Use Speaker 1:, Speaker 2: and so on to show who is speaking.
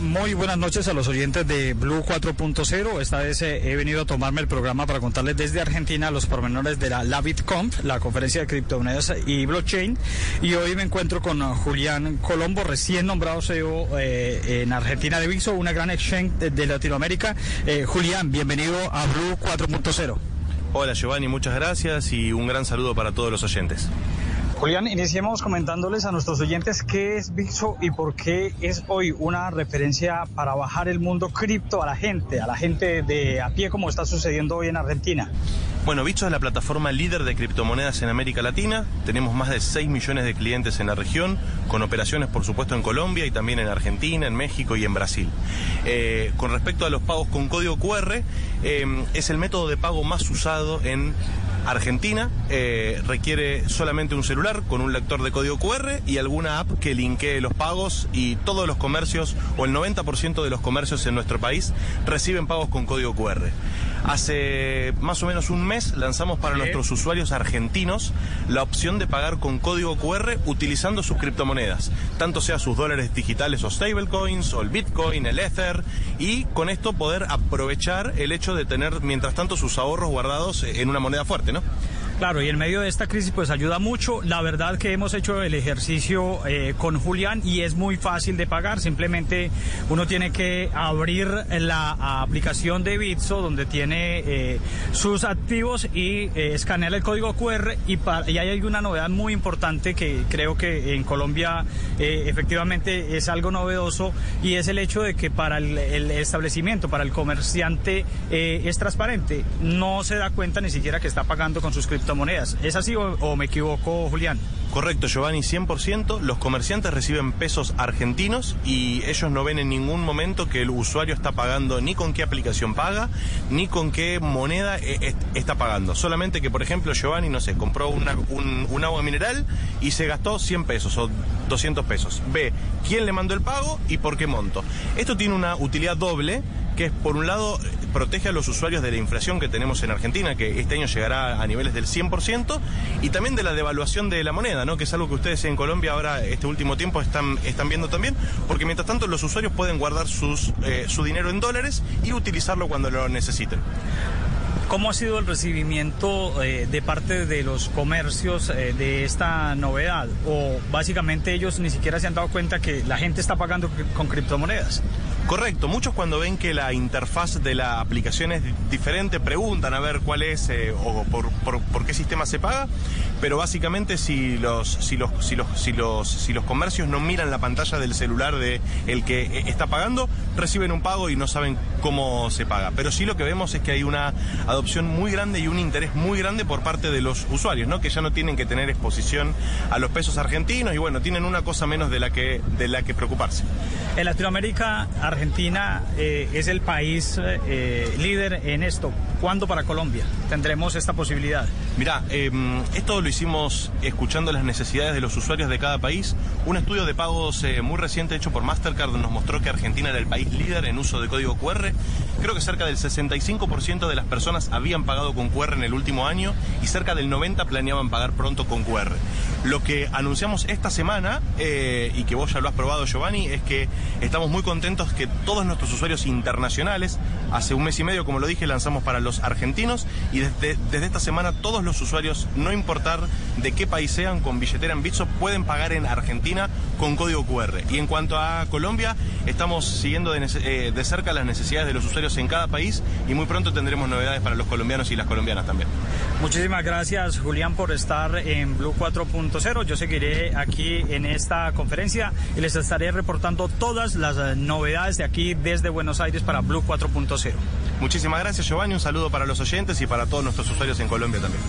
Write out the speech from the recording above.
Speaker 1: Muy buenas noches a los oyentes de Blue 4.0. Esta vez eh, he venido a tomarme el programa para contarles desde Argentina los pormenores de la LaVitConf, la conferencia de criptomonedas y blockchain. Y hoy me encuentro con uh, Julián Colombo, recién nombrado CEO eh, en Argentina de Vixo, una gran exchange de, de Latinoamérica. Eh, Julián, bienvenido a Blue 4.0.
Speaker 2: Hola Giovanni, muchas gracias y un gran saludo para todos los oyentes.
Speaker 1: Julián, iniciemos comentándoles a nuestros oyentes qué es Bitso y por qué es hoy una referencia para bajar el mundo cripto a la gente, a la gente de a pie como está sucediendo hoy en Argentina.
Speaker 2: Bueno, Bitso es la plataforma líder de criptomonedas en América Latina. Tenemos más de 6 millones de clientes en la región, con operaciones por supuesto en Colombia y también en Argentina, en México y en Brasil. Eh, con respecto a los pagos con código QR, eh, es el método de pago más usado en Argentina eh, requiere solamente un celular con un lector de código QR y alguna app que linkee los pagos y todos los comercios o el 90% de los comercios en nuestro país reciben pagos con código QR. Hace más o menos un mes lanzamos para nuestros usuarios argentinos la opción de pagar con código QR utilizando sus criptomonedas, tanto sea sus dólares digitales o stablecoins o el Bitcoin, el Ether. Y con esto poder aprovechar el hecho de tener mientras tanto sus ahorros guardados en una moneda fuerte, ¿no?
Speaker 1: Claro, y en medio de esta crisis pues ayuda mucho. La verdad que hemos hecho el ejercicio eh, con Julián y es muy fácil de pagar. Simplemente uno tiene que abrir la aplicación de Bitso donde tiene eh, sus activos y eh, escanear el código QR y, hay una novedad muy importante que creo que en Colombia efectivamente es algo novedoso y es el hecho de que para el, establecimiento, para el comerciante es transparente. No se da cuenta ni siquiera que está pagando con sus criptomonedas monedas. ¿Es así o, me equivoco, Julián?
Speaker 2: Correcto, Giovanni, 100%. Los comerciantes reciben pesos argentinos y ellos no ven en ningún momento que el usuario está pagando ni con qué aplicación paga, ni con qué moneda está pagando. Solamente que, por ejemplo, Giovanni, no sé, compró un, un agua mineral y se gastó 100 pesos o 200 pesos. Ve quién le mandó el pago y por qué monto. Esto tiene una utilidad doble que es, por un lado, protege a los usuarios de la inflación que tenemos en Argentina, que este año llegará a niveles del 100%, y también de la devaluación de la moneda, ¿no? que es algo que ustedes en Colombia ahora, este último tiempo, están, están viendo también, porque mientras tanto los usuarios pueden guardar sus, eh, su dinero en dólares y utilizarlo cuando lo necesiten.
Speaker 1: ¿Cómo ha sido el recibimiento eh, de parte de los comercios eh, de esta novedad? ¿O básicamente ellos ni siquiera se han dado cuenta que la gente está pagando con criptomonedas?
Speaker 2: Correcto, muchos cuando ven que la interfaz de la aplicación es diferente preguntan a ver cuál es eh, o por, por, por, qué sistema se paga, pero básicamente si los, si los, si los, si los, si los comercios no miran la pantalla del celular de el que está pagando, reciben un pago y no saben cómo se paga. Pero sí lo que vemos es que hay una adopción muy grande y un interés muy grande por parte de los usuarios, ¿no? Que ya no tienen que tener exposición a los pesos argentinos y bueno, tienen una cosa menos de la que, de la que preocuparse.
Speaker 1: En Latinoamérica, Argentina eh, es el país eh, líder en esto. ¿Cuándo para Colombia tendremos esta posibilidad?
Speaker 2: Mira, eh, esto lo hicimos escuchando las necesidades de los usuarios de cada país. Un estudio de pagos eh, muy reciente hecho por Mastercard nos mostró que Argentina era el país líder en uso de código QR. Creo que cerca del 65% de las personas habían pagado con QR en el último año y cerca del 90% planeaban pagar pronto con QR. Lo que anunciamos esta semana, eh, y que vos ya lo has probado Giovanni, es que estamos muy contentos que todos nuestros usuarios internacionales, hace un mes y medio, como lo dije, lanzamos para los argentinos y desde, desde esta semana todos los usuarios, no importar de qué país sean, con billetera en Bitso, pueden pagar en Argentina con código QR. Y en cuanto a Colombia, estamos siguiendo de, eh, de cerca las necesidades de los usuarios en cada país y muy pronto tendremos novedades para los colombianos y las colombianas también.
Speaker 1: Muchísimas gracias Julián por estar en Blue 4.0. Yo seguiré aquí en esta conferencia y les estaré reportando todas las novedades de aquí desde Buenos Aires para Blue 4.0.
Speaker 2: Muchísimas gracias Giovanni, un saludo para los oyentes y para todos nuestros usuarios en Colombia también.